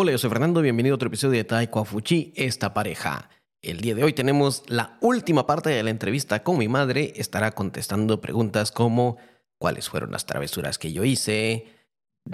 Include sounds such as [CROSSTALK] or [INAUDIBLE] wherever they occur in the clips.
Hola, yo soy Fernando, bienvenido a otro episodio de Taiko Fuchi, esta pareja. El día de hoy tenemos la última parte de la entrevista con mi madre. Estará contestando preguntas como cuáles fueron las travesuras que yo hice,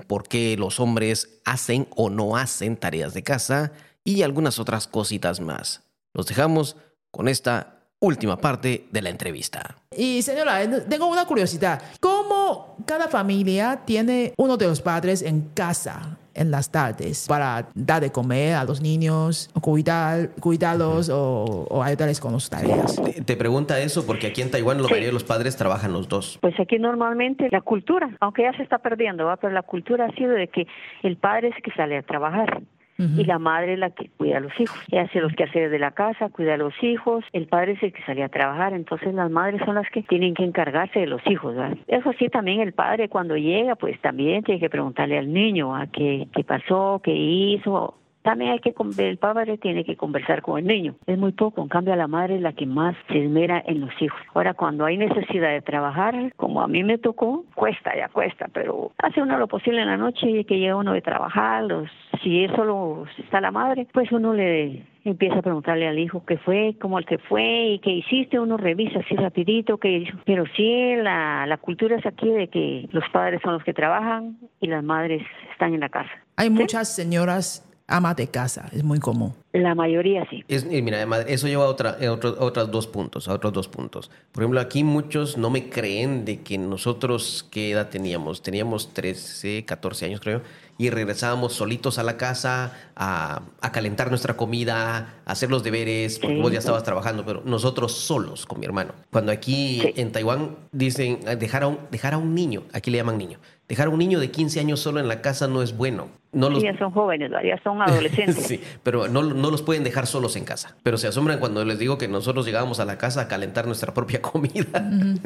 por qué los hombres hacen o no hacen tareas de casa y algunas otras cositas más. Los dejamos con esta última parte de la entrevista. Y señora, tengo una curiosidad. ¿Cómo cada familia tiene uno de los padres en casa? En las tardes para dar de comer a los niños, cuidar, cuidarlos o, ayudarles con las tareas. Te, pregunta eso porque aquí en Taiwán la mayoría de los padres trabajan los dos. Pues aquí normalmente la cultura, aunque ya se está perdiendo, ¿va? pero la cultura ha sido de que el padre es que sale a trabajar y la madre es la que cuida a los hijos. Ella hace los quehaceres de la casa, cuida a los hijos, el padre es el que sale a trabajar, entonces las madres son las que tienen que encargarse de los hijos. ¿verdad? Eso sí, también el padre cuando llega, pues también tiene que preguntarle al niño a qué, qué pasó, qué hizo, también hay que el padre tiene que conversar con el niño. Es muy poco, en cambio la madre es la que más se esmera en los hijos. Ahora cuando hay necesidad de trabajar, como a mí me tocó, cuesta ya cuesta, pero hace uno lo posible en la noche y que llega uno de trabajar, los, si solo está la madre, pues uno le empieza a preguntarle al hijo qué fue, cómo se fue y qué hiciste, uno revisa así rapidito qué hizo. Pero sí, la, la cultura es aquí de que los padres son los que trabajan y las madres están en la casa. Hay muchas señoras ama de casa, es muy común. La mayoría sí. Es, mira, eso lleva a, otra, otros dos puntos, a otros dos puntos. Por ejemplo, aquí muchos no me creen de que nosotros, ¿qué edad teníamos? Teníamos 13, 14 años creo, y regresábamos solitos a la casa a, calentar nuestra comida, a hacer los deberes, porque vos ya estabas trabajando, pero nosotros solos con mi hermano. Cuando aquí en Taiwán dicen dejar a, un, dejar a un niño, aquí le llaman niño, dejar a un niño de 15 años solo en la casa no es bueno. No los... Ya son jóvenes, ya son adolescentes. [LAUGHS] sí, pero no, no los pueden dejar solos en casa. Pero se asombran cuando les digo que nosotros llegábamos a la casa a calentar nuestra propia comida. [LAUGHS]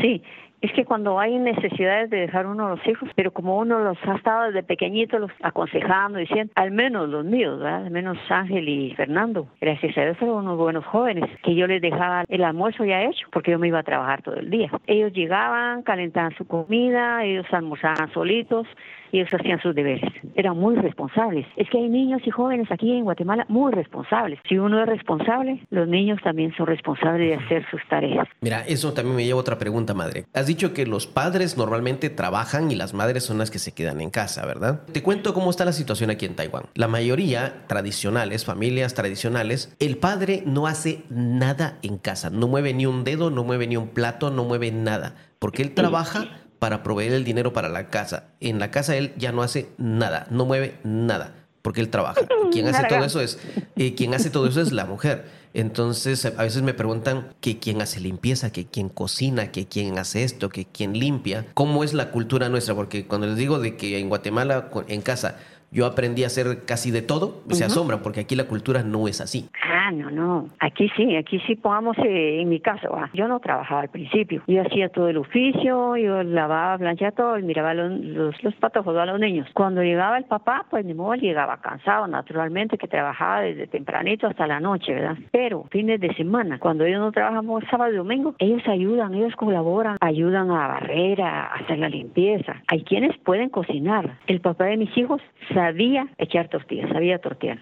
Sí, es que cuando hay necesidades de dejar uno a los hijos, pero como uno los ha estado desde pequeñitos los aconsejando, diciendo, al menos los míos, ¿verdad? al menos Ángel y Fernando, gracias a Dios fueron unos buenos jóvenes, que yo les dejaba el almuerzo ya hecho, porque yo me iba a trabajar todo el día. Ellos llegaban, calentaban su comida, ellos almorzaban solitos, y ellos hacían sus deberes. Eran muy responsables. Es que hay niños y jóvenes aquí en Guatemala muy responsables. Si uno es responsable, los niños también son responsables de hacer sus tareas. Mira, eso también me lleva a otra pregunta, madre. Has dicho que los padres normalmente trabajan y las madres son las que se quedan en casa, ¿verdad? Te cuento cómo está la situación aquí en Taiwán. La mayoría tradicionales, familias tradicionales, el padre no hace nada en casa. No mueve ni un dedo, no mueve ni un plato, no mueve nada. Porque él trabaja para proveer el dinero para la casa. En la casa él ya no hace nada, no mueve nada, porque él trabaja. Quien hace todo eso es, eh, quien hace todo eso es la mujer. Entonces, a veces me preguntan que quién hace limpieza, que quién cocina, que quién hace esto, que quién limpia. ¿Cómo es la cultura nuestra? Porque cuando les digo de que en Guatemala, en casa, yo aprendí a hacer casi de todo, se asombran porque aquí la cultura no es así. Ah, no, no. Aquí sí, aquí sí pongamos eh, en mi caso. Yo no trabajaba al principio. Yo hacía todo el oficio, yo lavaba, planchaba todo y miraba los, los, los patojos a los niños. Cuando llegaba el papá, pues ni modo, llegaba cansado, naturalmente, que trabajaba desde tempranito hasta la noche, ¿verdad? Pero fines de semana, cuando ellos no trabajamos sábado y domingo, ellos ayudan, ellos colaboran, ayudan a barrer, a hacer la limpieza. Hay quienes pueden cocinar. El papá de mis hijos sabía echar tortillas, sabía tortear.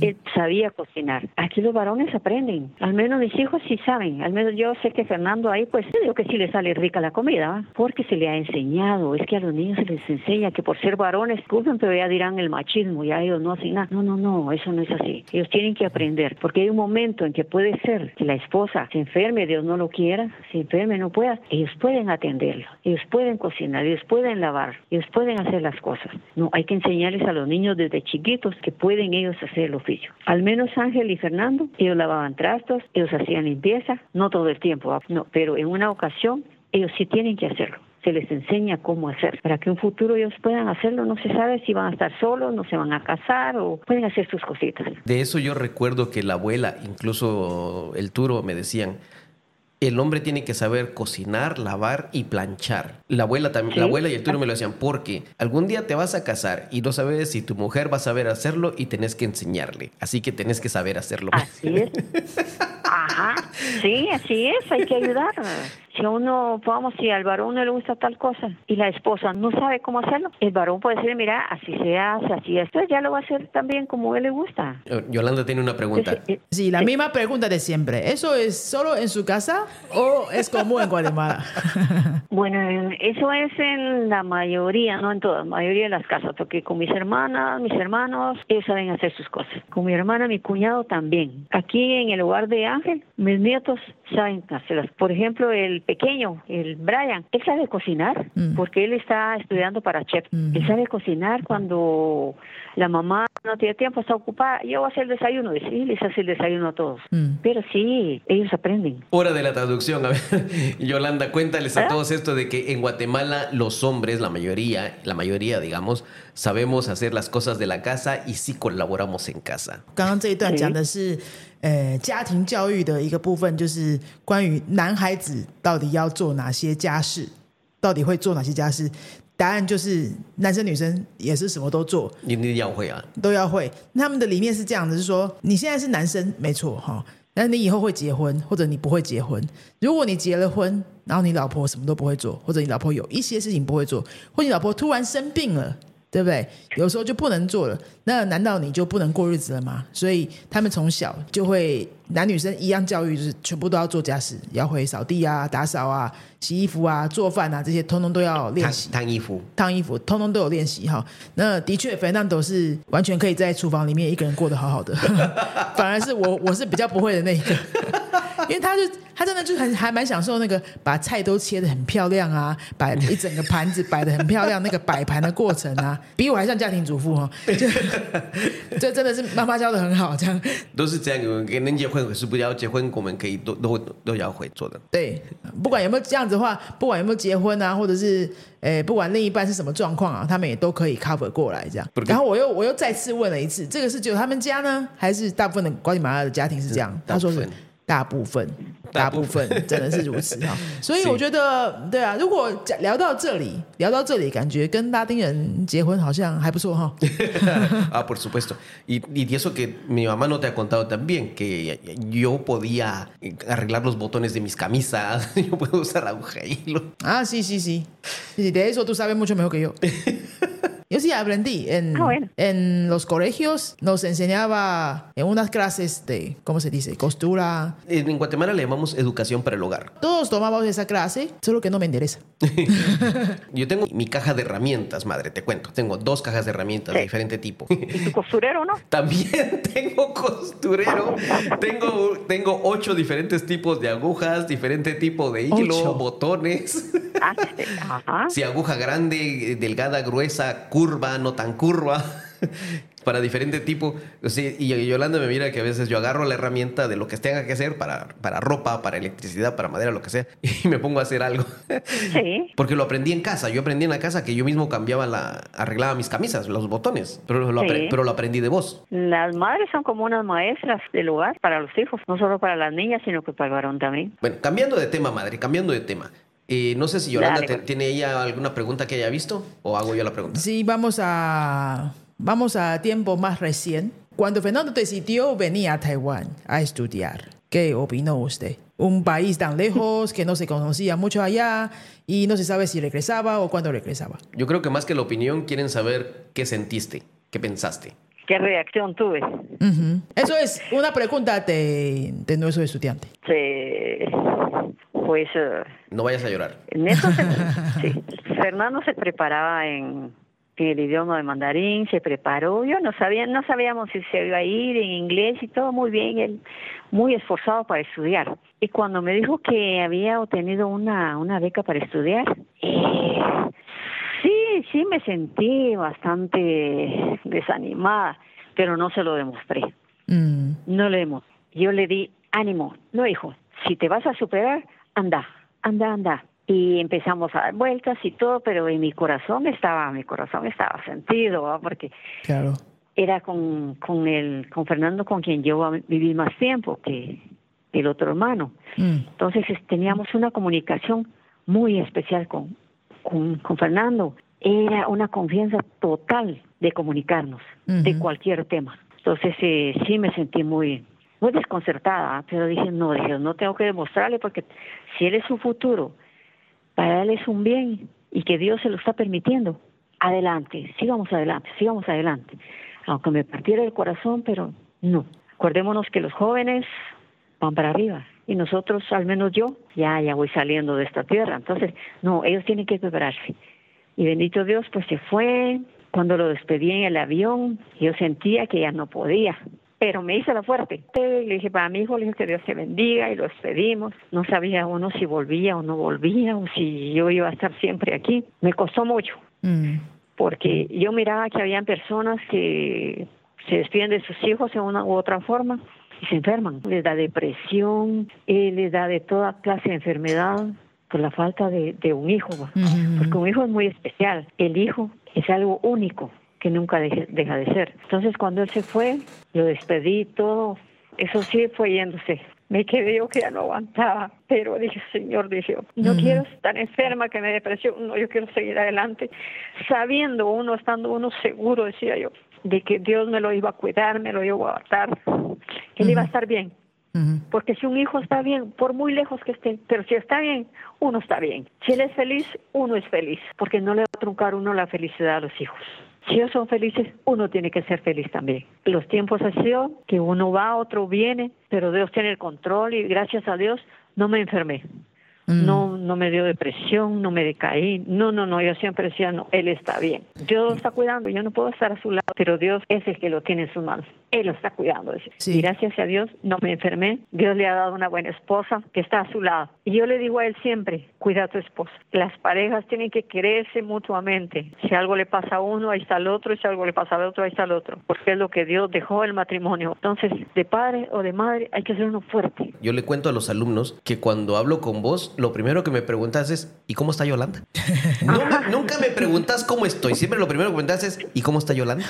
Él sabía cocinar. Aquí los varones aprenden. Al menos mis hijos sí saben. Al menos yo sé que Fernando ahí, pues, digo que sí le sale rica la comida, porque se le ha enseñado. Es que a los niños se les enseña que por ser varones, disculpen, pero ya dirán el machismo, ya ellos no hacen nada. No, no, no, eso no es así. Ellos tienen que aprender, porque hay un momento en que puede ser que la esposa se enferme, Dios no lo quiera, se enferme, no pueda. Ellos pueden atenderlo, ellos pueden cocinar, ellos pueden lavar, ellos pueden hacer las cosas. No, hay que enseñarles a los niños desde chiquitos que pueden ellos hacer el oficio. Al menos Ángel y Fernando, ellos lavaban trastos, ellos hacían limpieza, no todo el tiempo, no, pero en una ocasión ellos sí tienen que hacerlo se les enseña cómo hacer. Para que en un futuro ellos puedan hacerlo, no se sabe si van a estar solos, no se van a casar o pueden hacer sus cositas. De eso yo recuerdo que la abuela, incluso el Turo, me decían, el hombre tiene que saber cocinar, lavar y planchar. La abuela también, la abuela y el tuyo me lo decían, porque algún día te vas a casar y no sabes si tu mujer va a saber hacerlo y tenés que enseñarle. Así que tenés que saber hacerlo. Así es. [LAUGHS] Ajá, sí, así es, hay que ayudar. Si a uno, vamos, si al varón no le gusta tal cosa y la esposa no sabe cómo hacerlo, el varón puede decir, mira, así se hace, así esto, ya lo va a hacer también como él le gusta. Yolanda tiene una pregunta. Eh, Sí, la misma pregunta de siempre. ¿Eso es solo en su casa o es común en Guatemala? [LAUGHS] Bueno, en- eso es en la mayoría, no en todas, la mayoría de las casas, porque con mis hermanas, mis hermanos, ellos saben hacer sus cosas. Con mi hermana, mi cuñado también. Aquí en el hogar de Ángel, mis nietos saben hacerlas. Por ejemplo, el pequeño, el Brian, él sabe cocinar mm. porque él está estudiando para chef. Mm. Él sabe cocinar cuando la mamá no tiene tiempo, está ocupada. Yo voy a hacer el desayuno. Dice, les hace el desayuno a todos. Mm. Pero sí, ellos aprenden. Hora de la traducción. A ver, [LAUGHS] Yolanda, cuéntales a ¿Ah? todos esto de que en Guatemala los hombres, la mayoría, la mayoría, digamos, sabemos hacer las cosas de la casa y sí colaboramos en casa. ¿Sí? 呃，家庭教育的一个部分，就是关于男孩子到底要做哪些家事，到底会做哪些家事。答案就是男生女生也是什么都做，你你要会啊，都要会。他们的理念是这样的，是说你现在是男生没错哈，但是你以后会结婚，或者你不会结婚。如果你结了婚，然后你老婆什么都不会做，或者你老婆有一些事情不会做，或者你老婆突然生病了。对不对？有时候就不能做了，那难道你就不能过日子了吗？所以他们从小就会男女生一样教育，就是全部都要做家事，要会扫地啊、打扫啊、洗衣服啊、做饭啊，这些通通都要练烫习。烫衣服。烫衣服，通通都有练习哈。那的确，Fernando 是完全可以在厨房里面一个人过得好好的，[LAUGHS] 反而是我，我是比较不会的那一个，[LAUGHS] 因为他就他真的就很还蛮享受那个把菜都切的很漂亮啊，摆一整个盘子摆的很漂亮，那个摆盘的过程啊，[LAUGHS] 比我还像家庭主妇哦。就 [LAUGHS] 这真的是妈妈教的很好，这样都是这样，给能结婚可是不要结婚，我们可以都都都要会做的。对，不管有没有这样子的话，不管有没有结婚啊，或者是诶，不管另一半是什么状况啊，他们也都可以 cover 过来这样然后我又我又再次问了一次，这个是只有他们家呢，还是大部分的瓜地马拉的家庭是这样？他说是大部分大部分，大部大部分分真的是如此哈。所以是我觉得，对啊，如果讲聊到这里，聊到这里，感觉跟拉丁人结婚好像还不错哈。 ah, [LAUGHS] por [LAUGHS] supuesto. Y, y eso que mi mamá no te ha contado también, que yo podía arreglar los botones de mis camisas, [LAUGHS] yo puedo usar aguja y hilo. Ah, sí, sí, sí. Sí, De eso tú sabes mucho mejor que yo. Yo sí aprendí. En, Ah, bueno. en los colegios nos enseñaba en unas clases de, ¿cómo se dice? Costura. En Guatemala le llamamos educación para el hogar. Todos tomábamos esa clase, solo que no me interesa. [LAUGHS] [LAUGHS] Yo tengo mi caja de herramientas, madre, te cuento. Tengo dos cajas de herramientas de Sí. diferente tipo. ¿Y tu [LAUGHS] costurero, no? También tengo costurero. Tengo, tengo ocho diferentes tipos de agujas, diferente tipo de hilo, Ocho. botones. Ah, ajá. Si aguja grande, delgada, gruesa, curva, no tan curva. [LAUGHS] Para diferente tipo. Sea, y Yolanda me mira que a veces yo agarro la herramienta de lo que tenga que hacer para, para ropa, para electricidad, para madera, lo que sea, [LAUGHS] y me pongo a hacer algo. Sí. [LAUGHS] Porque lo aprendí en casa. Yo aprendí en la casa que yo mismo cambiaba la, arreglaba mis camisas, los botones. Pero lo, apre- Sí. pero lo aprendí de vos. Las madres son como unas maestras del hogar para los hijos, no solo para las niñas, sino que para el varón también. Bueno, cambiando de tema, madre, cambiando de tema. No sé si Yolanda Dale, te- tiene ella alguna pregunta que haya visto o hago yo la pregunta. Sí, vamos a, vamos a tiempo más recién. Cuando Fernando decidió venir a Taiwán a estudiar, ¿qué opinó usted? Un país tan lejos que no se conocía mucho allá y no se sabe si regresaba o cuándo regresaba. Yo creo que más que la opinión quieren saber qué sentiste, qué pensaste. ¿Qué reacción tuve? Eso es una pregunta de, de nuestro estudiante. Se- pues eh, No vayas a llorar. en eso se- [LAUGHS] sí. Fernando se preparaba en, en el idioma de mandarín, se preparó, yo no sabía, no sabíamos si se iba a ir en inglés y todo muy bien, él muy esforzado para estudiar. Y cuando me dijo que había obtenido una, una beca para estudiar, eh, sí, sí me sentí bastante desanimada, pero no se lo demostré. Mm, No le demos. Yo le di ánimo. No, hijo, si te vas a superar, anda, anda, anda. Y empezamos a dar vueltas y todo, pero en mi corazón estaba, mi corazón estaba sentido, ¿va? porque claro. era con, con el, con Fernando con quien yo viví más tiempo que el otro hermano. Mm, Entonces es- teníamos una comunicación muy especial con, con, con Fernando. Era una confianza total de comunicarnos de cualquier tema. Entonces eh, sí me sentí muy muy desconcertada, pero dije, no, dije, no tengo que demostrarle porque si él es su futuro, para él es un bien y que Dios se lo está permitiendo, adelante, sigamos adelante, sigamos adelante. Aunque me partiera el corazón, pero no. Acordémonos que los jóvenes van para arriba y nosotros, al menos yo, ya, ya voy saliendo de esta tierra. Entonces, no, ellos tienen que prepararse. Y bendito Dios, pues se fue. Cuando lo despedí en el avión, yo sentía que ya no podía, pero me hice la fuerte. Le dije para mi hijo, le dije que Dios te bendiga y lo despedimos. No sabía uno si volvía o no volvía o si yo iba a estar siempre aquí. Me costó mucho, mm. porque yo miraba que habían personas que se despiden de sus hijos de una u otra forma y se enferman. Les da depresión, eh, les da de toda clase de enfermedad por la falta de, un hijo. Porque un hijo es muy especial. El hijo es algo único que nunca deja de ser. Entonces cuando él se fue, lo despedí todo. Eso sí fue yéndose. Me quedé yo que ya no aguantaba, pero dije, Señor, dije, no quiero estar enferma, que me depresión, no, yo quiero seguir adelante, sabiendo uno, estando uno seguro, decía yo, de que Dios me lo iba a cuidar, me lo iba a guardar, que él iba a estar bien. Porque si un hijo está bien, por muy lejos que esté, pero si está bien, uno está bien. Si él es feliz, uno es feliz, porque no le va a truncar uno la felicidad a los hijos. Si ellos son felices, uno tiene que ser feliz también. Los tiempos han sido que uno va, otro viene, pero Dios tiene el control y gracias a Dios no me enfermé. Mm. No, no me dio depresión, no me decaí. No, no, no, yo siempre decía, no, él está bien. Dios lo está cuidando, yo no puedo estar a su lado, pero Dios es el que lo tiene en sus manos. Él lo está cuidando. Y gracias a Dios no me enfermé. Dios le ha dado una buena esposa que está a su lado. Y yo le digo a él siempre, cuida a tu esposa. Las parejas tienen que quererse mutuamente. Si algo le pasa a uno, ahí está el otro. Y si algo le pasa al otro, ahí está el otro. Porque es lo que Dios dejó el matrimonio. Entonces, de padre o de madre, hay que ser uno fuerte. Yo le cuento a los alumnos que cuando hablo con vos, lo primero que me preguntas es, ¿y cómo está Yolanda? nunca me preguntas cómo estoy. Siempre lo primero que me preguntas es, ¿y cómo está Yolanda?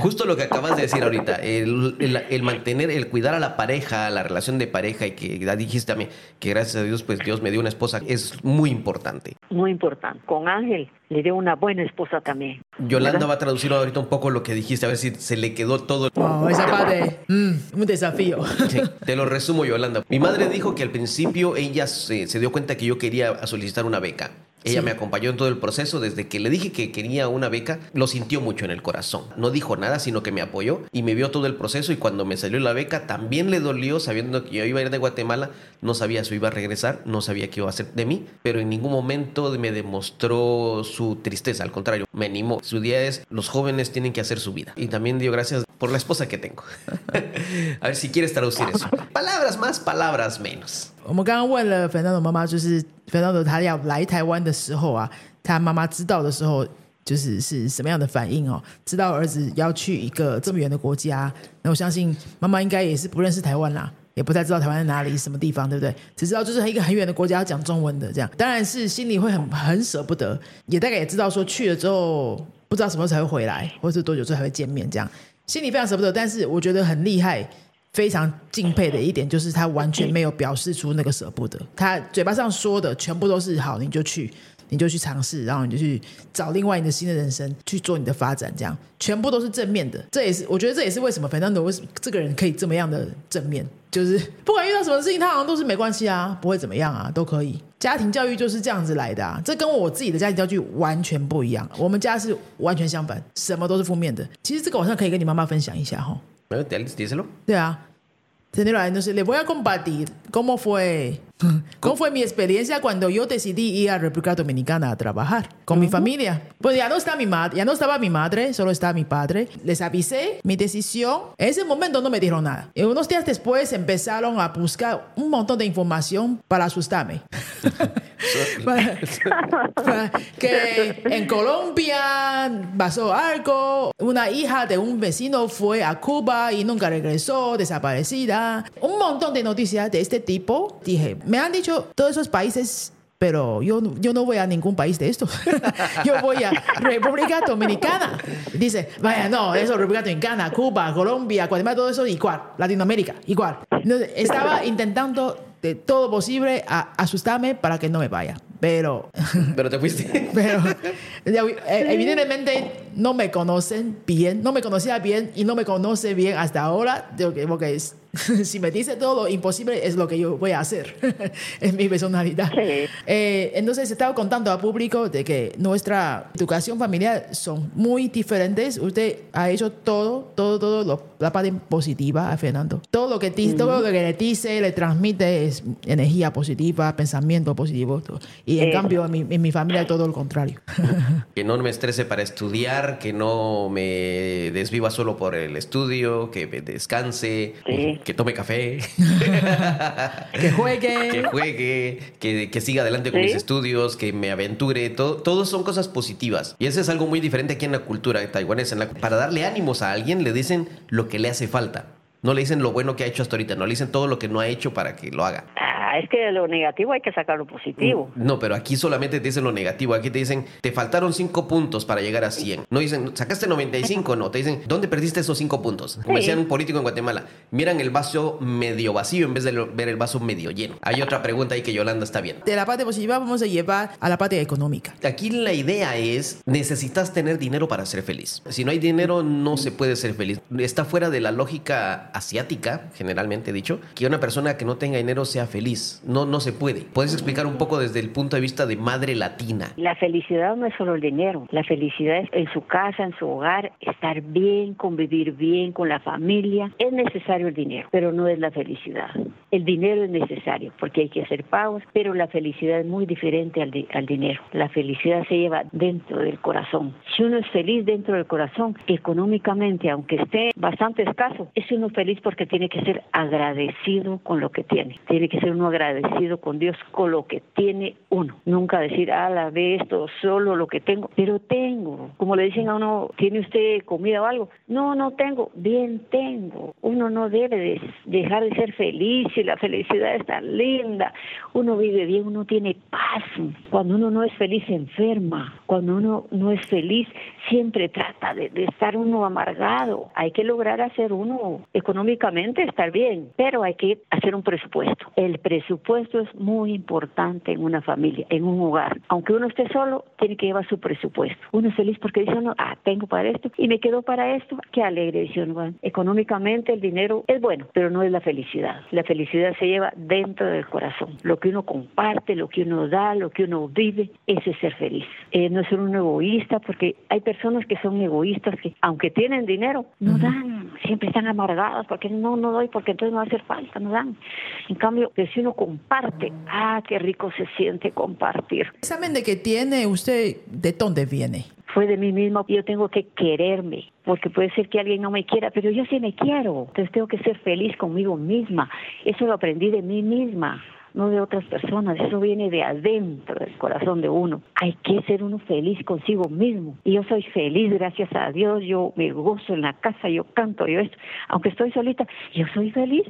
Justo lo que acabas de decir ahorita. El, mantener, el cuidar a la pareja, la relación de pareja y que dijiste a mí que gracias a Dios, pues Dios me dio una esposa, es muy importante. Muy importante. Con Ángel le dio una buena esposa también. Yolanda va a traducir ahorita un poco lo que dijiste, a ver si se le quedó todo. Oh, esa parte, mm, un desafío. [LAUGHS] te lo resumo, Yolanda. Mi madre dijo que al principio ella se, se dio cuenta que yo quería solicitar una beca. Ella me acompañó en todo el proceso. Desde que le dije que quería una beca, lo sintió mucho en el corazón. No dijo nada, sino que me apoyó y me vio todo el proceso. Y cuando me salió la beca, también le dolió, sabiendo que yo iba a ir de Guatemala. No sabía si iba a regresar, no sabía qué iba a hacer de mí, pero en ningún momento me demostró su tristeza. Al contrario, me animó. Su día es: los jóvenes tienen que hacer su vida. Y también dio gracias por la esposa que tengo. [LAUGHS] a ver si quieres traducir eso. Palabras más, palabras menos. 我们刚刚问了粉 o 妈妈，就是粉 o 他要来台湾的时候啊，他妈妈知道的时候，就是是什么样的反应哦？知道儿子要去一个这么远的国家，那我相信妈妈应该也是不认识台湾啦，也不太知道台湾在哪里、什么地方，对不对？只知道就是一个很远的国家要讲中文的这样，当然是心里会很很舍不得，也大概也知道说去了之后不知道什么时候才会回来，或是多久之后才会见面，这样心里非常舍不得。但是我觉得很厉害。非常敬佩的一点就是他完全没有表示出那个舍不得，他嘴巴上说的全部都是好，你就去，你就去尝试，然后你就去找另外你的新的人生去做你的发展，这样全部都是正面的。这也是我觉得这也是为什么，反正为什么这个人可以这么样的正面，就是 [LAUGHS] 不管遇到什么事情，他好像都是没关系啊，不会怎么样啊，都可以。家庭教育就是这样子来的啊，这跟我自己的家庭教育完全不一样。我们家是完全相反，什么都是负面的。其实这个晚上可以跟你妈妈分享一下哈。对啊。Señora, entonces le voy a compartir cómo fue, [LAUGHS] cómo fue mi experiencia cuando yo decidí ir a República Dominicana a trabajar con mi familia. Pues ya no está mi madre, ya no estaba mi madre, solo estaba mi padre. Les avisé mi decisión. En ese momento no me dijeron nada. Y unos días después empezaron a buscar un montón de información para asustarme. [LAUGHS] [LAUGHS] que en Colombia pasó algo, una hija de un vecino fue a Cuba y nunca regresó, desaparecida. Un montón de noticias de este tipo. Dije, me han dicho todos esos países pero yo, yo no voy a ningún país de estos. [LAUGHS] yo voy a República Dominicana. Dice, vaya, no, eso, República Dominicana, Cuba, Colombia, Guatemala, todo eso igual. Latinoamérica, igual. estaba intentando de todo posible a asustarme para que no me vaya. pero... Pero te fuiste. [LAUGHS] pero [LAUGHS] eh, evidentemente no me conocen bien, no me conocía bien y no me conoce bien hasta ahora, porque es [LAUGHS] si me dice todo lo imposible es lo que yo voy a hacer. [LAUGHS] es mi personalidad. Eh, entonces estaba contando al público de que nuestra educación familiar son muy diferentes. Usted ha hecho todo, todo, todo la parte positiva a Fernando. Todo lo que todo lo que le dice, le transmite es energía positiva, pensamiento positivo. Y en cambio en mi, en mi familia todo lo contrario. [LAUGHS] que no me estrese para estudiar, que no me desviva solo por el estudio, que descanse, que tome café, [LAUGHS] que juegue, que juegue, que, siga adelante con mis estudios, que me aventure, todo, todo son cosas positivas. Y eso es algo muy diferente aquí en la cultura taiwanesa. En para darle ánimos a alguien le dicen lo que le hace falta. No le dicen lo bueno que ha hecho hasta ahorita, no le dicen todo lo que no ha hecho para que lo haga. Ah, es que de lo negativo hay que sacar lo positivo. Mm, no, pero aquí solamente te dicen lo negativo. Aquí te dicen, te faltaron cinco puntos para llegar a 100. No dicen, sacaste 95, no. Te dicen, ¿dónde perdiste esos cinco puntos? Como decía un político en Guatemala, miran el vaso medio vacío en vez de ver el vaso medio lleno. Hay otra pregunta ahí que Yolanda está bien. De la parte positiva vamos a llevar a la parte económica. Aquí la idea es, necesitas tener dinero para ser feliz. Si no hay dinero, no se puede ser feliz. Está fuera de la lógica asiática, generalmente dicho, que una persona que no tenga dinero sea feliz no, no se puede. ¿Puedes explicar un poco desde el punto de vista de madre latina? La felicidad no es solo el dinero. La felicidad es en su casa, en su hogar, estar bien, convivir bien con la familia. Es necesario el dinero, pero no es la felicidad. El dinero es necesario porque hay que hacer pagos, pero la felicidad es muy diferente al, al dinero. La felicidad se lleva dentro del corazón. Si uno es feliz dentro del corazón, económicamente, aunque esté bastante escaso, es uno feliz porque tiene que ser agradecido con lo que tiene. Tiene que ser uno agradecido con Dios con lo que tiene uno. Nunca decir, ah, la ve esto, solo lo que tengo, pero tengo. Como le dicen a uno, ¿tiene usted comida o algo? No, no tengo. Bien, tengo. Uno no debe de dejar de ser feliz y la felicidad es tan linda. Uno vive bien, uno tiene paz. Cuando uno no es feliz, enferma. Cuando uno no es feliz, siempre trata de, de estar uno amargado. Hay que lograr hacer uno económicamente, estar bien, pero hay que hacer un presupuesto. El presupuesto presupuesto es muy importante en una familia, en un hogar. Aunque uno esté solo, tiene que llevar su presupuesto. Uno es feliz porque dice, no, ah, tengo para esto y me quedo para esto. Qué alegre, dice uno. Económicamente el dinero es bueno, pero no es la felicidad. La felicidad se lleva dentro del corazón. Lo que uno comparte, lo que uno da, lo que uno vive, ese es ser feliz. Eh, no ser un egoísta, porque hay personas que son egoístas que, aunque tienen dinero, no dan. Siempre están amargadas porque no, no doy, porque entonces no va a hacer falta, no dan. En cambio, que si uno comparte, ah, qué rico se siente compartir. ¿Saben de qué tiene usted? ¿De dónde viene? Fue de mí mismo, yo tengo que quererme, porque puede ser que alguien no me quiera, pero yo sí me quiero, entonces tengo que ser feliz conmigo misma. Eso lo aprendí de mí misma no de otras personas, eso viene de adentro del corazón de uno. Hay que ser uno feliz consigo mismo. Y yo soy feliz, gracias a Dios, yo me gozo en la casa, yo canto, yo esto, aunque estoy solita, yo soy feliz.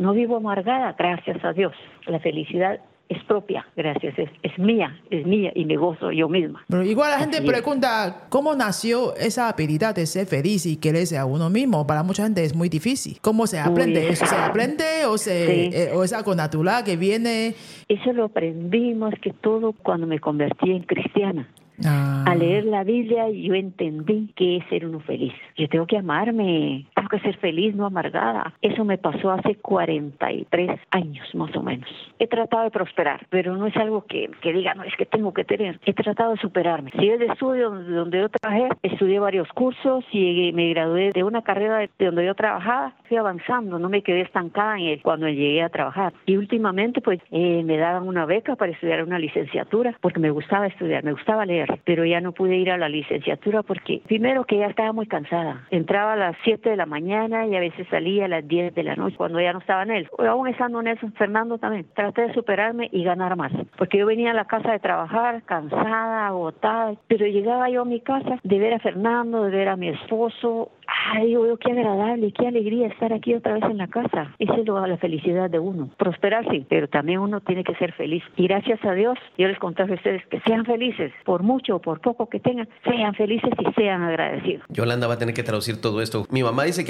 No vivo amargada, gracias a Dios. La felicidad es propia, gracias, es, mía, es mía y me gozo yo misma. Pero igual la gente pregunta, ¿cómo nació esa habilidad de ser feliz y quererse a uno mismo? Para mucha gente es muy difícil. ¿Cómo se aprende eso? ¿Se aprende o, se, eh, o es algo natural que viene? Eso lo aprendí más que todo cuando me convertí en cristiana. Ah. Al leer la Biblia yo entendí que es ser uno feliz. Yo tengo que amarme, que ser feliz, no amargada. Eso me pasó hace 43 años más o menos. He tratado de prosperar, pero no es algo que, que diga, no, es que tengo que tener. He tratado de superarme. Si es de estudio donde yo trabajé, estudié varios cursos y me gradué de una carrera de donde yo trabajaba, fui avanzando, no me quedé estancada en él cuando llegué a trabajar. Y últimamente pues eh, me daban una beca para estudiar una licenciatura porque me gustaba estudiar, me gustaba leer pero ya no pude ir a la licenciatura porque primero que ya estaba muy cansada. Entraba a las 7 de la mañana y a veces salía a las 10 de la noche cuando ya no estaba él. O aún estando en eso, Fernando también. Traté de superarme y ganar más. Porque yo venía a la casa de trabajar cansada, agotada, pero llegaba yo a mi casa de ver a Fernando, de ver a mi esposo, ay, digo, qué agradable, qué alegría estar aquí otra vez en la casa. Esa es la felicidad de uno. Prosperar sí, pero también uno tiene que ser feliz. Y gracias a Dios, yo les conté a ustedes que sean felices, por mucho o por poco que tengan, sean felices y sean agradecidos. Yolanda va a tener que traducir todo esto. Mi mamá dice que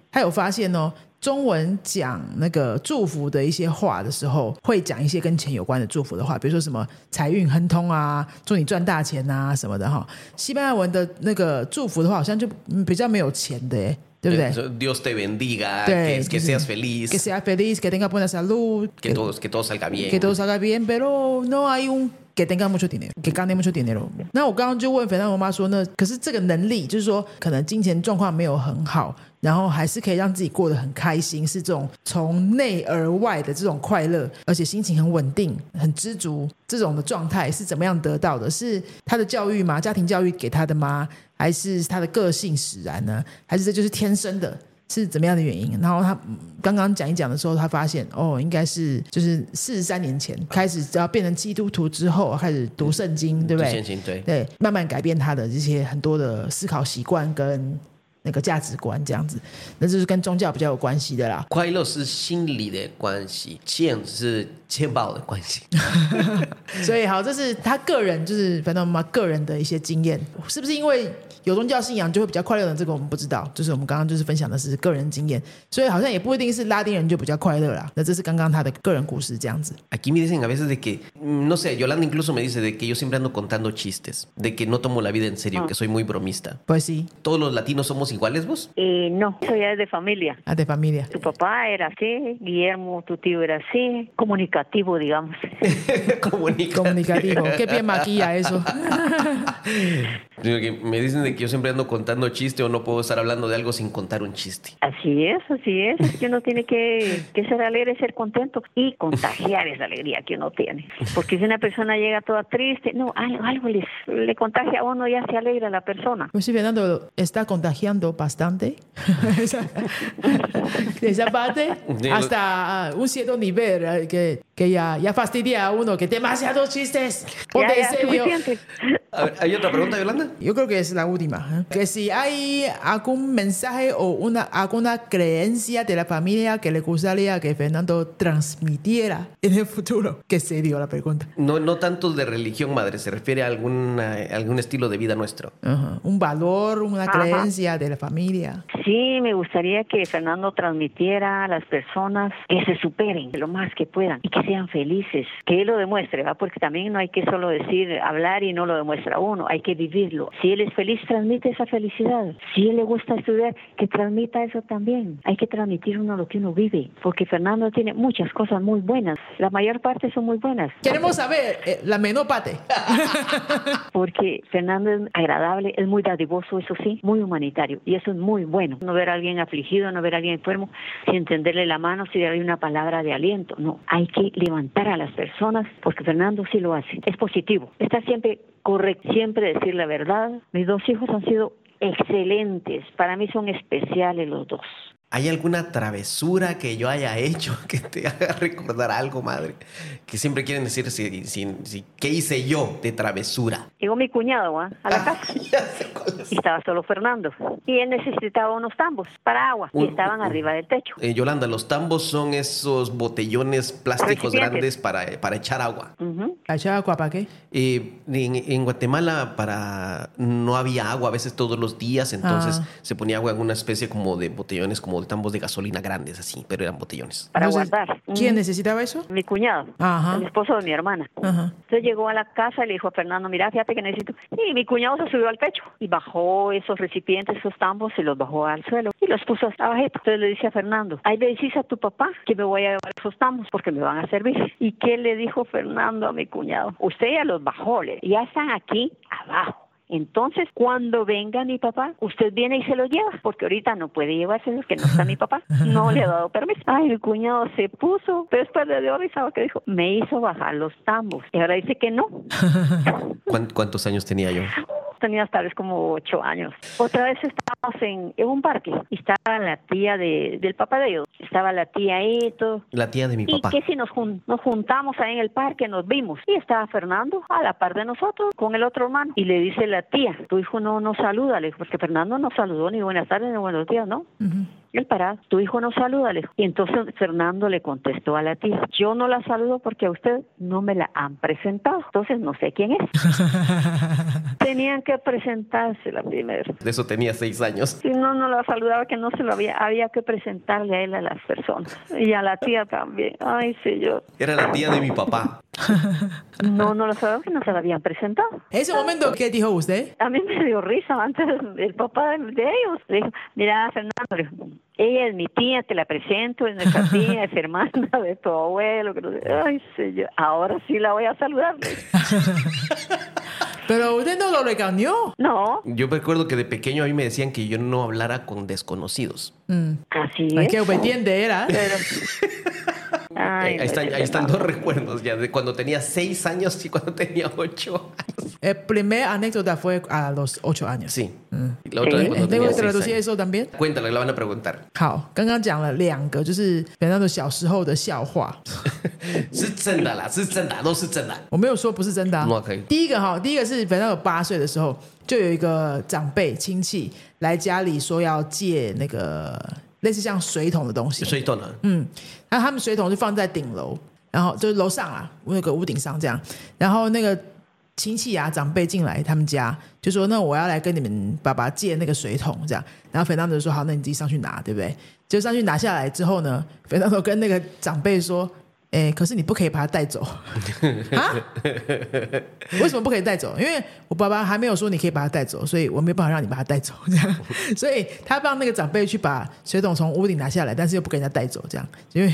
他有发现哦。中文讲那个祝福的一些话的时候，会讲一些跟钱有关的祝福的话，比如说什么财运亨通啊，祝你赚大钱啊什么的哈。西班牙文的那个祝福的话，好像就嗯比较没有钱的，哎，对不对？Eh, Dios te bendiga, que, que seas feliz, que seas feliz, que tenga buena salud, que todo, que todo salga bien. que todo salga bien, pero no hay un que tenga mucho dinero, que gane mucho dinero。那我刚刚就问肥皂我妈说，那可是这个能力，就是说可能金钱状况没有很好，然后还是可以让自己过得很开心，是这种从内而外的这种快乐，而且心情很稳定、很知足这种的状态是怎么样得到的？是他的教育吗？家庭教育给他的吗？还是他的个性使然呢？还是这就是天生的？是怎么样的原因？然后他嗯刚刚讲一讲的时候，他发现哦，应该是就是四十三年前开始，只要变成基督徒之后，开始读圣经，对不对对，慢慢改变他的这些很多的思考习惯跟那个价值观，这样子，那就是跟宗教比较有关系的啦。快乐是心理的关系，钱是钱包的关系。[LAUGHS] 所以好，这是他个人，就是反正妈个人的一些经验，是不是因为有宗教信仰就会比较快乐呢？这个我们不知道，就是我们刚刚就是分享的是个人经验，所以好像也不一定是拉丁人就比较快乐啦。那这是刚刚他的个人故事这样子。 Aquí [LAUGHS] me dicen a veces de que, mm, no sé, Yolanda incluso me dice de que yo siempre ando contando chistes, de que no tomo la vida en serio, que soy muy bromista. Pues sí, ¿Todos los latinos somos iguales vos? Eh, no, eso ya es de familia. ah, de familia. Tu papá era así, Guillermo, tu tío era así, comunicativo, digamos. [LAUGHS] Comunica. Comunicativo. Qué bien maquilla eso. [LAUGHS] Sino que Me dicen de que yo siempre ando contando chiste o no puedo estar hablando de algo sin contar un chiste. Así es, así es. Es que uno tiene que, que ser alegre, ser contento y contagiar esa alegría que uno tiene. Porque si una persona llega toda triste, no, algo, algo les, le contagia a uno y ya se alegra la persona. Pues sí, Fernando está contagiando bastante. [LAUGHS] esa, [LAUGHS] esa parte, hasta un cierto nivel eh, que, que ya, ya fastidia a uno, que demasiados chistes. Ponte Ya, en ya, serio. suficiente. A ver, ¿hay otra pregunta, Yolanda? Yo creo que es la última. ¿Eh? Que si hay algún mensaje o una, alguna creencia de la familia que le gustaría que Fernando transmitiera en el futuro. ¿Qué serio la pregunta? No, no tanto de religión, madre, se refiere a alguna, a algún estilo de vida nuestro. Ajá. Un valor, una Ajá. creencia de la familia. Sí, me gustaría que Fernando transmitiera a las personas que se superen lo más que puedan y que sean felices, que él lo demuestre, ¿va? porque también no hay que solo decir, hablar y no lo demuestra uno, hay que vivirlo. Si él es feliz, transmite esa felicidad. Si él le gusta estudiar, que transmita eso también. Hay que transmitir uno lo que uno vive, porque Fernando tiene muchas cosas muy buenas, la mayor parte son muy buenas. Queremos saber eh, la menor parte. [LAUGHS] porque Fernando es agradable, es muy dadivoso, eso sí, muy humanitario, y eso es muy bueno. No ver a alguien afligido, no ver a alguien enfermo, sin tenderle la mano, sin darle una palabra de aliento. No, hay que levantar a las personas, porque Fernando sí lo hace. Es positivo, está siempre correcto, siempre decir la verdad. Mis dos hijos han sido excelentes, para mí son especiales los dos. ¿Hay alguna travesura que yo haya hecho que te [LAUGHS] haga recordar algo, madre? Que siempre quieren decir si, si- si- qué hice yo de travesura. Llegó mi cuñado ¿ah? a la Ah, casa. [LAUGHS] ya sé cuál es. Y estaba solo Fernando. Y él necesitaba unos tambos para agua. Y Un- estaban un- arriba del techo. Eh, Yolanda, los tambos son esos botellones plásticos grandes para, para echar agua. Ujú. ¿La echaba agua para qué? Eh, en, en Guatemala para no había agua a veces todos los días, entonces Ah. se ponía agua en una especie como de botellones, como tambos de gasolina grandes así, pero eran botellones. Para Entonces, guardar. ¿Quién Ujú. necesitaba eso? Mi cuñado, Ajá. el esposo de mi hermana. Ajá. Entonces llegó a la casa y le dijo a Fernando, mira, fíjate que necesito. Y mi cuñado se subió al techo y bajó esos recipientes, esos tambos, y los bajó al suelo y los puso hasta abajito. Entonces le dice a Fernando, ahí le dices a tu papá que me voy a llevar esos tambos porque me van a servir. ¿Y qué le dijo Fernando a mi cuñado? Usted ya los bajó, le- ya están aquí abajo. Entonces, cuando venga mi papá, usted viene y se los lleva, porque ahorita no puede llevárselos, que no está mi papá. No le ha dado permiso. Ay, mi cuñado se puso, pero después le dio risa que dijo, me hizo bajar los tambos. Y ahora dice que no. [LAUGHS] ¿Cuán- ¿Cuántos años tenía yo? tenías tal vez como ocho años. Otra vez estábamos en, en un parque y estaba la tía de, del papá de ellos. Estaba la tía ahí y todo. La tía de mi Y papá. que si nos, jun- nos juntamos ahí en el parque, nos vimos. Y estaba Fernando a la par de nosotros con el otro hermano. Y le dice la tía, tu hijo no nos saluda, le dijo, porque Fernando no saludó ni buenas tardes ni buenos días, ¿no? Él parado, tu hijo no saluda. Y entonces Fernando le contestó a la tía, yo no la saludo porque a usted no me la han presentado. Entonces no sé quién es. [LAUGHS] Tenían que presentarse la primera. De eso tenía seis años. Si no, no la saludaba, que no se lo había, había que presentarle a él a las personas. Y a la tía también. Ay, señor. Era la tía de mi papá. [LAUGHS] No, no lo sabía que no se la habían presentado. En ese momento, ¿qué dijo usted? A mí me dio risa antes el papá de, de ellos. Le dijo, mira, Fernando, le dijo, ella es mi tía, te la presento, es nuestra [LAUGHS] tía, es hermana de tu abuelo. que no sé- Ay, señor, ahora sí la voy a saludar. [LAUGHS] Pero usted no lo regañó. No, Yo recuerdo que de pequeño a mí me decían que yo no hablara con desconocidos. Mm. así Ay, es. Qué obediente era. Pero... [LAUGHS] Ay, ahí, están, ahí están dos recuerdos ya, de cuando tenía seis años y cuando tenía ocho años. El primer anécdota fue a los ocho años。Sí. Mm. Y la otra Sí. de cuando 那 tenía 个 seis traducir años. eso también。Cuéntale, la van a preguntar. 好，刚刚讲了两个，就是本上的小时候的笑话，是真的啦，是真的，都是真的。我没有说不是真的、啊。那可以第一个哈，第一个是本上有八岁的时候，就有一个长辈亲戚来家里说要借那个类似像水桶的东西，水桶啊？嗯，然后他们水桶就放在顶楼，然后就是楼上啊，那个屋顶上这样，然后那个亲戚啊长辈进来他们家，就说那我要来跟你们爸爸借那个水桶这样，然后肥当就说好，那你自己上去拿，对不对？就上去拿下来之后呢，肥当都跟那个长辈说。哎，可是你不可以把它带走 [LAUGHS] 啊？为什么不可以带走？因为我爸爸还没有说你可以把它带走，所以我没有办法让你把它带走。[LAUGHS] 这样，所以他帮那个长辈去把水桶从屋顶拿下来，但是又不给人家带走，这样，因为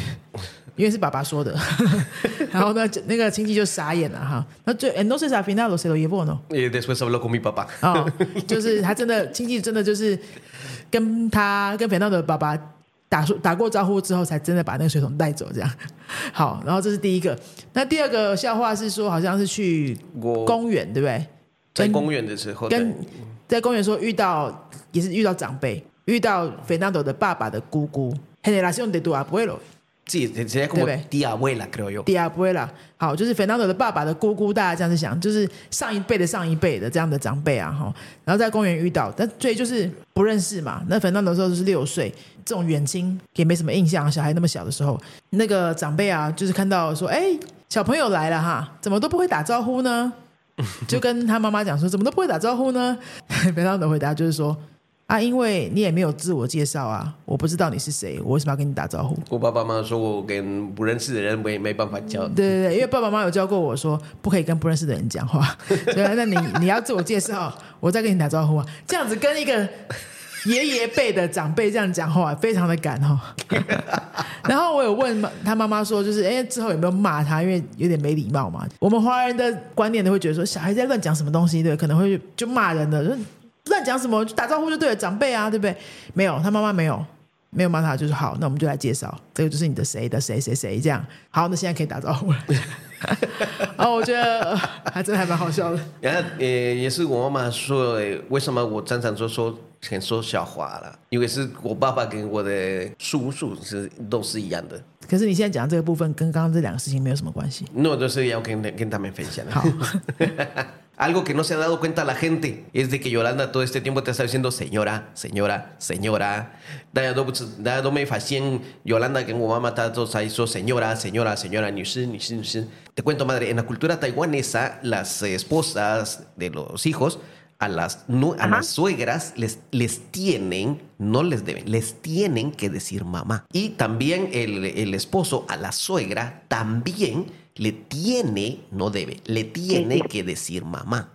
因为是爸爸说的。[LAUGHS] 然后呢，那个亲戚就傻眼了哈。那最 entonces al final lo se lo llevó no？Y después habló con mi papá. 哦，[LAUGHS] 就是他真的亲戚真的就是跟他跟肥闹的爸爸打说打过招呼之后，才真的把那个水桶带走这样。好，然后这是第一个。那第二个笑话是说，好像是去公园，对不对？在公园的时候，跟在公园说遇到也是遇到长辈，遇到 Fernando 的爸爸的姑姑，generación de tu abuelo。Sí, sería como 对不对？tía abuela, creo yo. 迪亚布拉，好，就是 Fernando 的爸爸的姑姑，大家这样子想，就是上一辈的上一辈的这样的长辈啊，哈，然后在公园遇到，但所以就是不认识嘛。那 Fernando 的时候就是六岁，这种远亲也没什么印象，小孩那么小的时候，那个长辈啊，就是看到说，哎，小朋友来了哈，怎么都不会打招呼呢？就跟他妈妈讲说，怎么都不会打招呼呢？[LAUGHS] Fernando 回答就是说。啊，因为你也没有自我介绍啊，我不知道你是谁，我为什么要跟你打招呼？我爸爸妈妈说我跟不认识的人没没办法交。对对对，因为爸爸妈妈有教过我说，不可以跟不认识的人讲话，[LAUGHS] 所以那你你要自我介绍，我再跟你打招呼啊，这样子跟一个爷爷辈的长辈这样讲话，非常的赶哈。[LAUGHS] 然后我有问妈他妈妈说，就是哎之后有没有骂他，因为有点没礼貌嘛。我们华人的观念都会觉得说，小孩在乱讲什么东西，对，可能会就骂人的，就乱讲什么，就打招呼就对了，长辈啊，对不对？没有，他妈妈没有。没有骂他，就是好，那我们就来介绍，这个就是你的谁的谁谁谁这样。好，那现在可以打招呼了。[LAUGHS] 哦，我觉得呃还真的还蛮好笑的。然后呃，也是我妈妈说，呃为什么我常常说说很说笑话了？因为是我爸爸跟我的叔叔是都是一样的，可是你现在讲的这个部分跟刚刚这两个事情没有什么关系。那我就是要跟跟他们分享。好，[LAUGHS] Algo que no se ha dado cuenta la gente es de que Yolanda todo este tiempo te está diciendo señora, señora, señora. no me facien Yolanda que mamá todos ahí señora, señora, señora. Te cuento madre, en la cultura taiwanesa las esposas de los hijos a las, a las suegras les, les tienen, no les deben, les tienen que decir mamá. Y también el, el esposo a la suegra también le tiene, no debe, le tiene que decir mamá.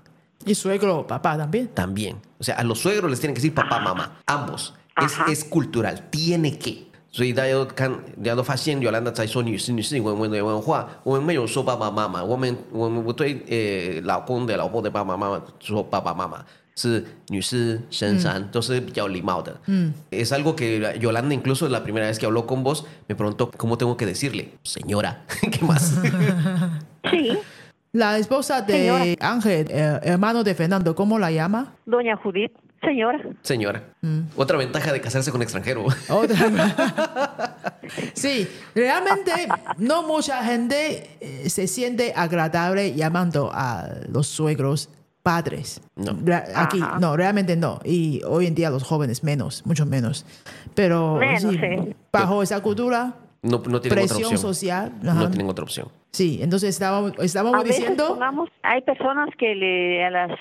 y suegro papá también。También. O sea, a los suegros les tienen que decir papá, mamá. Ambos. Es, es cultural. Tiene que. 所以大家都看，大家都发现，Yolanda 在说女士、女士文文的文化，我们没有说爸爸妈妈，我们我们不对呃老公的、老婆的爸爸妈妈说爸爸妈妈，是女士、先生，都是比较礼貌的。嗯，es algo que Yolanda incluso la primera vez que habló con vos me preguntó cómo tengo que decirle, señora, [LAUGHS] ¿qué más? [LAUGHS] Sí, La esposa de Señora. Ángel, eh, hermano de Fernando, ¿cómo la llama? Doña Judith, señora. Señora, Mm. otra ventaja de casarse con extranjero. Otra. [LAUGHS] [LAUGHS] sí, realmente no mucha gente eh, se siente agradable llamando a los suegros padres. No. Aquí, Ajá. no, realmente no. Y hoy en día los jóvenes menos, mucho menos. Pero Menos, sí, sí. bajo esa cultura, No, no tienen otra presión opción. social. ajá. No tienen otra opción. Sí, entonces estábamos, A estábamos veces, diciendo... pongamos, hay personas que le, a las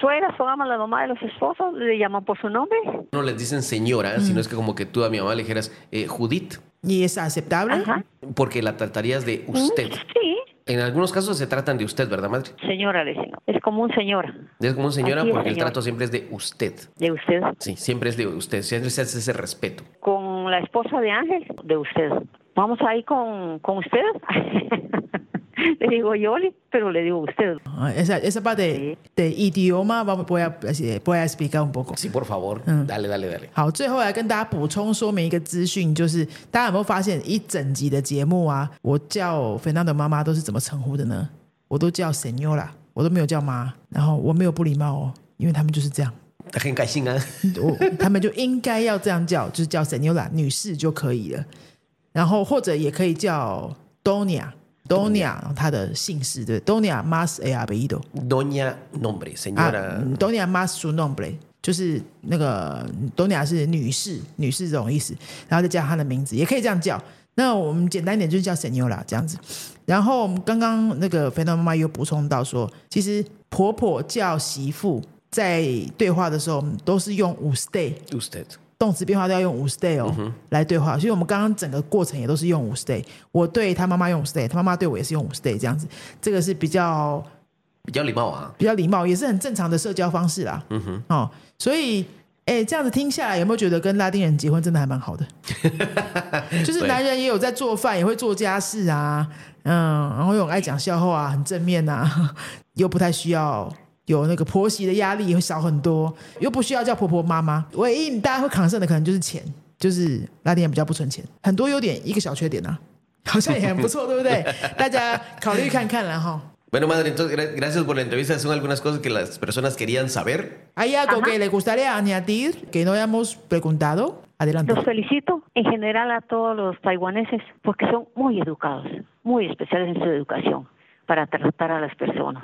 suegras, pongamos la mamá de los esposos, le llaman por su nombre. No les dicen señora, Mm. sino es que como que tú a mi mamá le dijeras eh, Judith, ¿Y es aceptable? Ajá. porque la tratarías de usted. Sí, En algunos casos se tratan de usted, ¿verdad, madre? señora le dicen. Es como un señora Es como señora Así es, porque el señor. trato siempre es de usted. de usted. Sí, siempre es de usted, siempre se hace ese respeto. Con la esposa de Ángel, de usted. Vamos ahí con, con usted. le digo Yoli, pero le digo usted. Ah, Esa, esa parte de idioma vamos, voy, a, a explicar un poco。Sí, por favor, Mm. dale, dale, dale. 好，最后来跟大家补充说明一个资讯，就是大家有没有发现一整集的节目啊，我叫 Fernando 妈妈都是怎么称呼的呢？我都叫 Senora，我都没有叫妈，然后我没有不礼貌哦，因为他们就是这样，很开心啊。我他们就应该要这样叫，就是叫 Senora 女士就可以了，然后或者也可以叫 Donia。Donia，她的姓氏对，Donia Mas e a b e i d o Doña nombre, 啊 señora.，Donia Mas su nombre，就是那个 Donia 是女士，女士这种意思，然后再加她的名字，也可以这样叫。那我们简单一点就是叫 Senora 这样子。然后我们刚刚那个肥皂妈妈又补充到说，其实婆婆叫媳妇在对话的时候都是用 usted。动词变化都要用 “stay” 哦、来对话，所以我们刚刚整个过程也都是用 “stay”。我对他妈妈用 stay，他妈妈对我也是用 “stay” 这样子，这个是比较比较礼貌啊。比较礼貌，也是很正常的社交方式啦。嗯哼，哦，所以，哎，这样子听下来，有没有觉得跟拉丁人结婚真的还蛮好的？[LAUGHS] 就是男人也有在做饭，也会做家事啊，嗯，然后又很爱讲笑话啊，很正面啊，又不太需要有那个婆媳的压力会少很多，又不需要叫婆婆妈妈。唯一大家会扛胜的可能就是钱，就是拉丁人比较不存钱，很多优点，一个小缺点啊，好像也很不错，对不对？大家考虑看看啦哈。 Bueno, [LAUGHS] madre, entonces gra- gracias por la entrevista. Son algunas cosas que las personas querían saber. ¿Hay algo Ajá. que le gustaría añadir que no hayamos preguntado? Adelante. Los felicito en general a todos los taiwaneses porque son muy educados, muy especiales en su educación para tratar a las personas.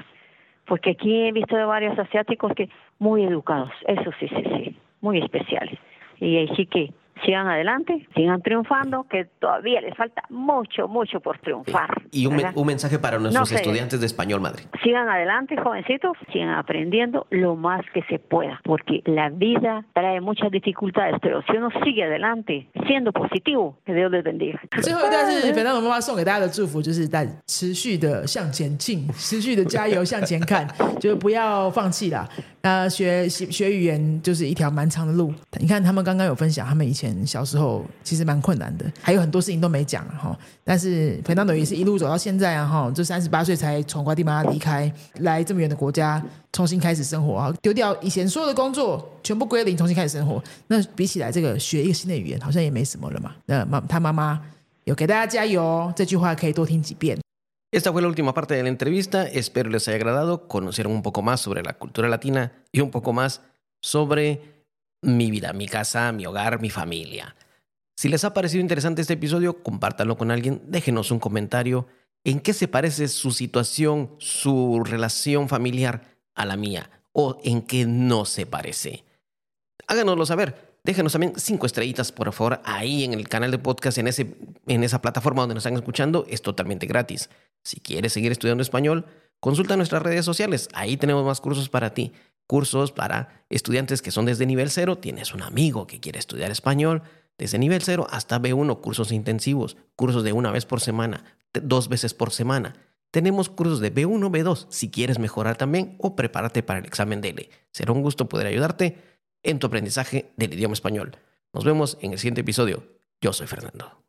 Porque aquí he visto de varios asiáticos que muy educados, eso sí, sí, sí, muy especiales. Y así que sigan adelante, sigan triunfando, que todavía les falta mucho, mucho por triunfar. Y un, me- ¿verdad? un mensaje para nuestros sé. estudiantes de español, madre. Sigan adelante, jovencitos, sigan aprendiendo lo más que se pueda, porque la vida trae muchas dificultades, pero si uno sigue adelante, siendo positivo, que Dios les bendiga. [LAUGHS] 最后一段是肥皂妈妈送给大家的祝福，就是大家持续的向前进，持续的加油向前看，就是不要放弃啦。那学学学语言就是一条蛮长的路。你看他们刚刚有分享，他们以前 [LAUGHS] 小时候其实蛮困难的，还有很多事情都没讲哈。但是肥皂也是一路走到现在啊哈，就三十八岁才从瓜地马拉离开，来这么远的国家重新开始生活啊，丢掉以前所有的工作，全部归零，重新开始生活。那比起来，这个学一个新的语言好像也没什么了嘛。那妈他妈妈有给大家加油哦，这句话可以多听几遍。Esta fue la última parte de la entrevista. Espero les haya agradado. Conocieron un poco más sobre la cultura latina y un poco más sobre mi vida, mi casa, mi hogar, mi familia. Si les ha parecido interesante este episodio, compártanlo con alguien, déjenos un comentario en qué se parece su situación, su relación familiar a la mía o en qué no se parece. Háganoslo saber. Déjenos también cinco estrellitas, por favor, ahí en el canal de podcast, en, ese, en esa plataforma donde nos están escuchando. Es totalmente gratis. Si quieres seguir estudiando español, consulta nuestras redes sociales. Ahí tenemos más cursos para ti. Cursos para estudiantes que son desde nivel cero. Tienes un amigo que quiere estudiar español. Desde nivel cero hasta B1, cursos intensivos. Cursos de una vez por semana, dos veces por semana. Tenemos cursos de B1, B2 si quieres mejorar también o prepárate para el examen DELE. Será un gusto poder ayudarte en tu aprendizaje del idioma español. Nos vemos en el siguiente episodio. Yo soy Fernando.